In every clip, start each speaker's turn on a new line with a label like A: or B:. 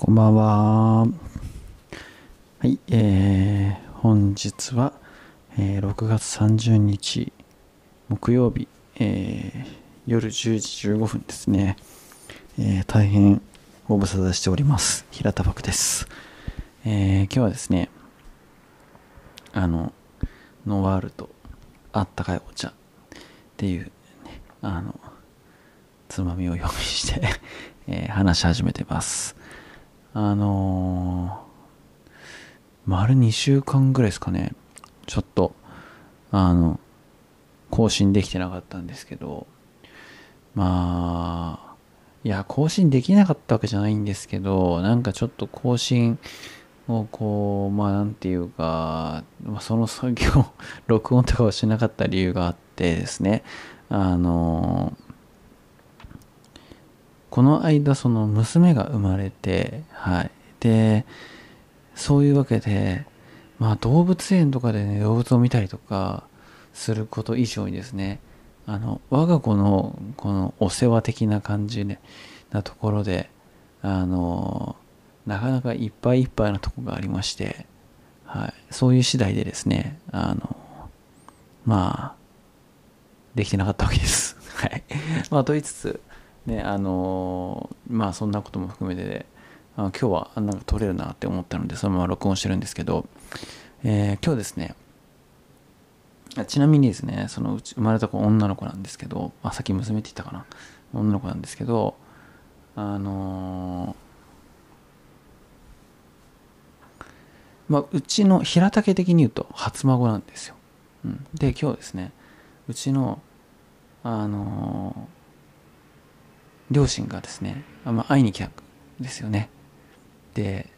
A: こんばんは。はい、えー、本日は、えー、6月30日木曜日、えー、夜10時15分ですね。えー、大変ご無沙汰しております。平田漠です。えー、今日はですね、あの、ノワールとあったかいお茶っていう、ね、あの、つまみを用意して えー、話し始めてます。あのー、丸2週間ぐらいですかね、ちょっと、あの、更新できてなかったんですけど、まあ、いや、更新できなかったわけじゃないんですけど、なんかちょっと更新をこう、まあなんていうか、その作業、録音とかをしなかった理由があってですね、あのーこの間その娘が生まれて、はい。で、そういうわけで、まあ動物園とかでね、動物を見たりとかすること以上にですね、あの、我が子のこのお世話的な感じね、なところで、あの、なかなかいっぱいいっぱいなとこがありまして、はい。そういう次第でですね、あの、まあ、できてなかったわけです。はい。まあ、と言いつつ、ね、あの、まあそんなことも含めて、あ今日はなんか撮れるなって思ったので、そのまま録音してるんですけど、えー、今日ですね、ちなみにですね、そのうち生まれた子女の子なんですけど、あ、さっき娘って言ったかな。女の子なんですけど、あの、まあ、うちの平竹的に言うと初孫なんですよ。うん、で、今日ですね、うちの、あの両親がですね、まあ、会いに来たんですよね。で、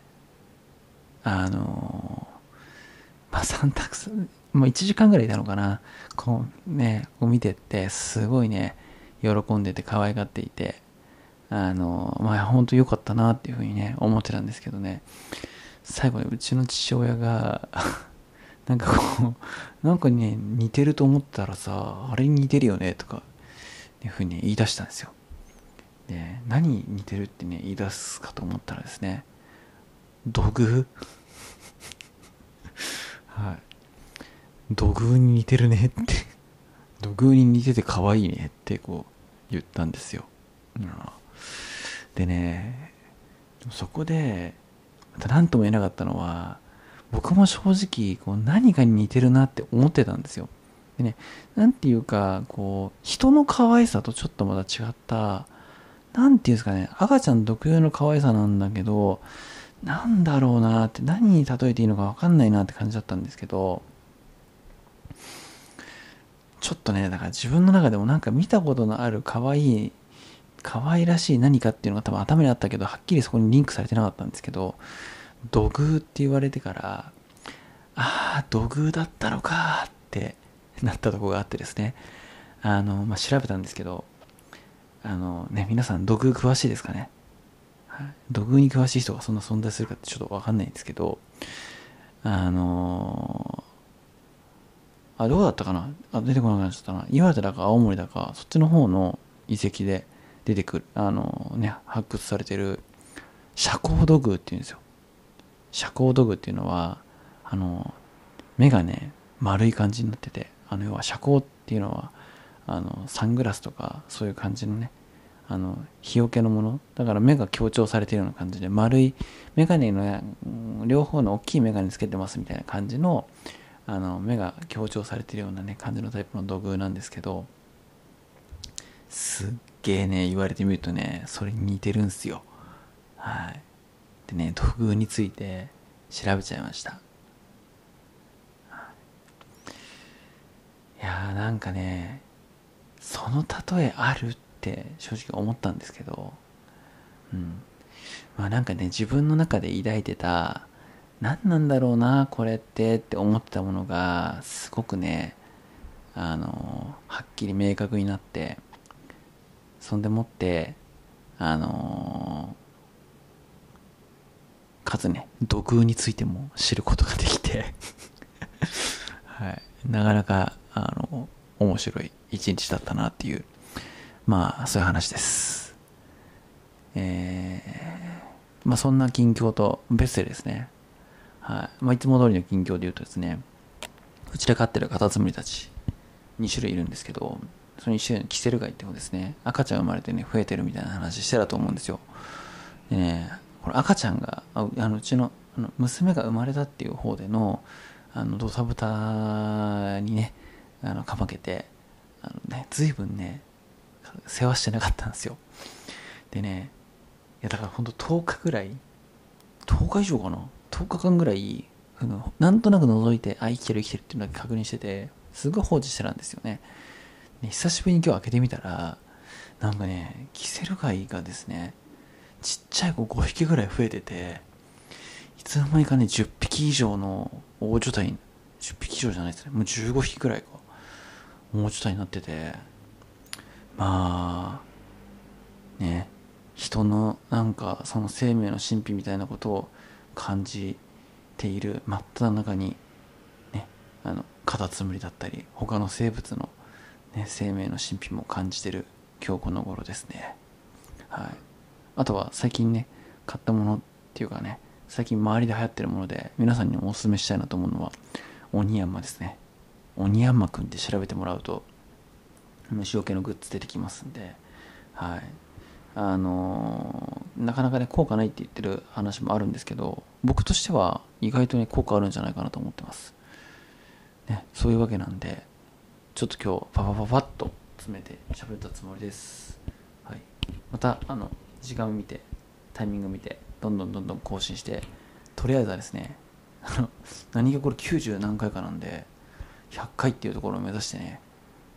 A: あのまあ、サンタクス、もう1時間ぐらいいたのかな。こうね、こう見てって、すごいね、喜んでて可愛がっていて、あのまあ、本当良かったなっていうふうにね、思ってたんですけどね、最後にうちの父親が なんかこう、なんかね、似てると思ったらさ、あれに似てるよね、とか、いうふうに言い出したんですよ。で何に似てるってね言い出すかと思ったらですね土偶？はい。土偶に似てるねって。土偶に似てて可愛いねってこう言ったんですよ、うん、でねそこでまた何とも言えなかったのは僕も正直こう何かに似てるなって思ってたんですよ。でね何ていうかこう人の可愛さとちょっとまた違ったなんていうんですかね、赤ちゃん特有の可愛さなんだけど、なんだろうなって、何に例えていいのかわかんないなって感じだったんですけど、ちょっとね、だから自分の中でもなんか見たことのある可愛い、可愛らしい何かっていうのが多分頭にあったけど、はっきりそこにリンクされてなかったんですけど、土偶って言われてから、ああ、土偶だったのかってなったとこがあってですね、あの、まあ、調べたんですけど、あのね、皆さん土偶詳しいですかね、はい、土偶に詳しい人がそんな存在するかってちょっとわかんないんですけど、あのー、あ、どうだったかな？あ、出てこなくなっちゃったな。岩手だか青森だか、そっちの方の遺跡で出てくる、あのー、ね、発掘されてる遮光土偶っていうんですよ。遮光土偶っていうのは、あのー、目がね、丸い感じになってて、あの、要は遮光っていうのは、あのサングラスとかそういう感じのねあの日よけのもの。だから目が強調されてるような感じで丸いメガネの両方の大きいメガネつけてますみたいな感じのあの目が強調されてるようなね感じのタイプの土偶なんですけどすっげえね言われてみるとねそれに似てるんすよ。はい。でね土偶について調べちゃいました。いやーなんかねその例えあるって正直思ったんですけど、うん。まあなんかね、自分の中で抱いてた、何なんだろうな、これってって思ってたものが、すごくね、あの、はっきり明確になって、そんでもって、あのかつね、土偶についても知ることができて はい、なかなか、あの、面白い一日だったなっていう、まあ、そういう話です。えーまあそんな近況と別でですね、はい。まあ、いつも通りの近況で言うとですねうちで飼ってるカタツムリたち2種類いるんですけどその1種類のキセルガイって方ですね赤ちゃん生まれてね増えてるみたいな話してたと思うんですよ。でねこれ赤ちゃんがあのうちのあの娘が生まれたっていう方でのあのドサブタにねあのかまけてあのね随分ね世話してなかったんですよ。でねいやだからほんと10日ぐらい10日以上かな？10日間ぐらいあのなんとなく覗いてあ生きてる生きてるっていうのだけ確認しててすごい放置してたんですよね。で久しぶりに今日開けてみたらなんかねキセルガイがですねちっちゃい子5匹ぐらい増えてていつの間にかね10匹以上の大所帯10匹以上じゃないですね。もう15匹ぐらいか。大所帯になってて。まあね。人のなんかその生命の神秘みたいなことを感じている真っ只中にね。あのカタツムリだったり他の生物の、ね、生命の神秘も感じてる今日この頃ですね。はい。あとは最近ね買ったものっていうかね最近周りで流行ってるもので皆さんにおすすめしたいなと思うのは鬼山ですね。鬼山くんって調べてもらうと虫除けのグッズ出てきますんではい。あのーなかなかね効果ないって言ってる話もあるんですけど僕としては意外とね効果あるんじゃないかなと思ってます、ね、そういうわけなんでちょっと今日パパパパッと詰めて喋ったつもりです、はい、またあの時間を見てタイミングを見てどんどんどんどん更新してとりあえずはですねあの 何がこれ90何回かなんで100回っていうところを目指してね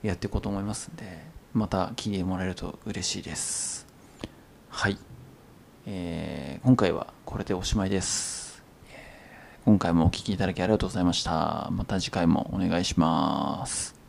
A: やっていこうと思いますんでまた聞いてもらえると嬉しいです。はい、えー今回はこれでおしまいです、今回もお聴きいただきありがとうございました。また次回もお願いします。